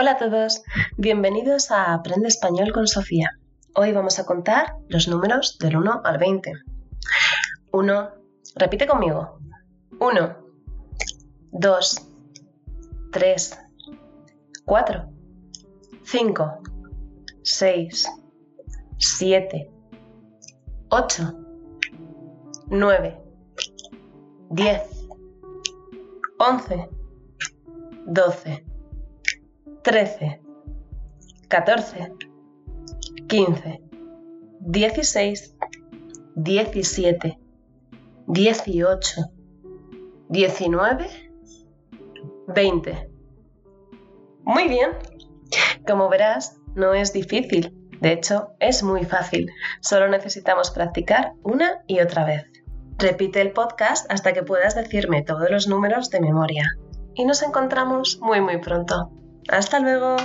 Hola a todos, bienvenidos a Aprende Español con Sofía. Hoy vamos a contar los números del 1 al 20. 1, repite conmigo. 1, 2, 3, 4, 5, 6, 7, 8, 9, 10, 11, 12, 13, 14, 15, 16, 17, 18, 19, 20. Muy bien. Como verás, no es difícil. De hecho, es muy fácil. Solo necesitamos practicar una y otra vez. Repite el podcast hasta que puedas decirme todos los números de memoria. Y nos encontramos muy muy pronto. Hasta luego.